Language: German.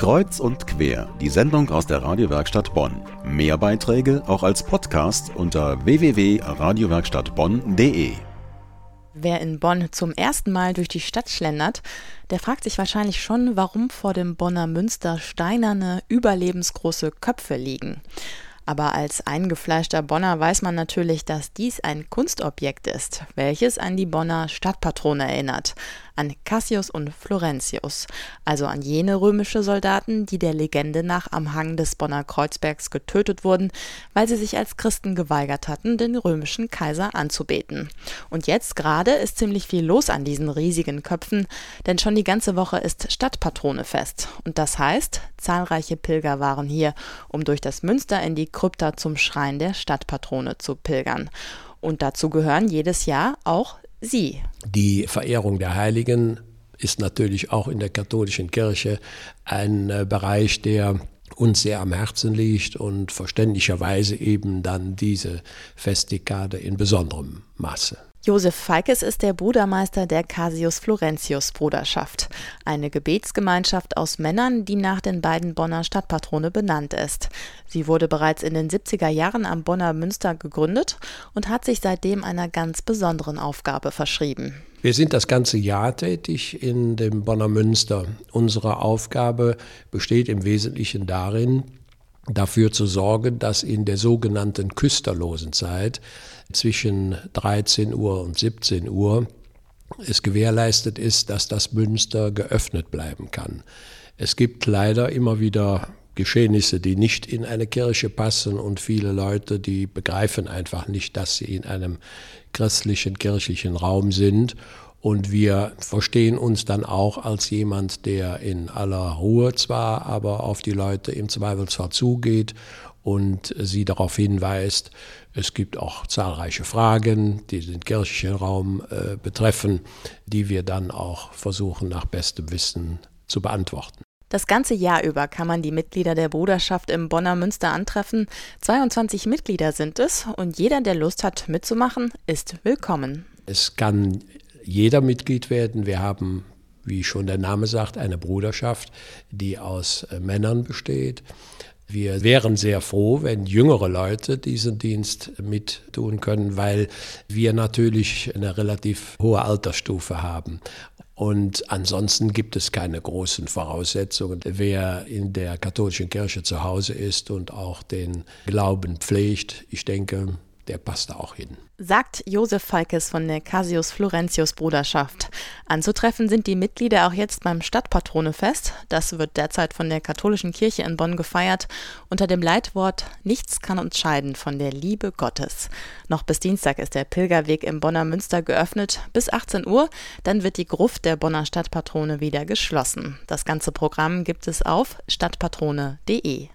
Kreuz und quer, die Sendung aus der Radiowerkstatt Bonn. Mehr Beiträge auch als Podcast unter www.radiowerkstattbonn.de. Wer in Bonn zum ersten Mal durch die Stadt schlendert, der fragt sich wahrscheinlich schon, warum vor dem Bonner Münster steinerne, überlebensgroße Köpfe liegen. Aber als eingefleischter Bonner weiß man natürlich, dass dies ein Kunstobjekt ist, welches an die Bonner Stadtpatrone erinnert, an Cassius und Florentius, also an jene römische Soldaten, die der Legende nach am Hang des Bonner Kreuzbergs getötet wurden, weil sie sich als Christen geweigert hatten, den römischen Kaiser anzubeten. Und jetzt gerade ist ziemlich viel los an diesen riesigen Köpfen, denn schon die ganze Woche ist Stadtpatronefest. Und das heißt, zahlreiche Pilger waren hier, um durch das Münster in die Krypta zum Schrein der Stadtpatrone zu pilgern. Und dazu gehören jedes Jahr auch Sie. Die Verehrung der Heiligen ist natürlich auch in der katholischen Kirche ein äh, Bereich, der uns sehr am Herzen liegt und verständlicherweise eben dann diese Festikade in besonderem Maße. Josef Feikes ist der Brudermeister der Casius Florentius Bruderschaft, eine Gebetsgemeinschaft aus Männern, die nach den beiden Bonner Stadtpatrone benannt ist. Sie wurde bereits in den 70er Jahren am Bonner Münster gegründet und hat sich seitdem einer ganz besonderen Aufgabe verschrieben. Wir sind das ganze Jahr tätig in dem Bonner Münster. Unsere Aufgabe besteht im Wesentlichen darin, dafür zu sorgen, dass in der sogenannten Küsterlosenzeit zwischen 13 Uhr und 17 Uhr es gewährleistet ist, dass das Münster geöffnet bleiben kann. Es gibt leider immer wieder Geschehnisse, die nicht in eine Kirche passen und viele Leute, die begreifen einfach nicht, dass sie in einem christlichen, kirchlichen Raum sind und wir verstehen uns dann auch als jemand, der in aller Ruhe zwar, aber auf die Leute im Zweifelsfall zugeht und sie darauf hinweist, es gibt auch zahlreiche Fragen, die den kirchlichen Raum äh, betreffen, die wir dann auch versuchen nach bestem Wissen zu beantworten. Das ganze Jahr über kann man die Mitglieder der Bruderschaft im Bonner Münster antreffen. 22 Mitglieder sind es und jeder, der Lust hat mitzumachen, ist willkommen. Es kann jeder Mitglied werden. Wir haben, wie schon der Name sagt, eine Bruderschaft, die aus äh, Männern besteht. Wir wären sehr froh, wenn jüngere Leute diesen Dienst mit tun können, weil wir natürlich eine relativ hohe Altersstufe haben. Und ansonsten gibt es keine großen Voraussetzungen. Wer in der katholischen Kirche zu Hause ist und auch den Glauben pflegt, ich denke, der passt da auch hin. Sagt Josef Falkes von der Casius Florentius Bruderschaft. Anzutreffen sind die Mitglieder auch jetzt beim Stadtpatronefest. Das wird derzeit von der katholischen Kirche in Bonn gefeiert unter dem Leitwort Nichts kann uns scheiden von der Liebe Gottes. Noch bis Dienstag ist der Pilgerweg im Bonner Münster geöffnet bis 18 Uhr. Dann wird die Gruft der Bonner Stadtpatrone wieder geschlossen. Das ganze Programm gibt es auf stadtpatrone.de.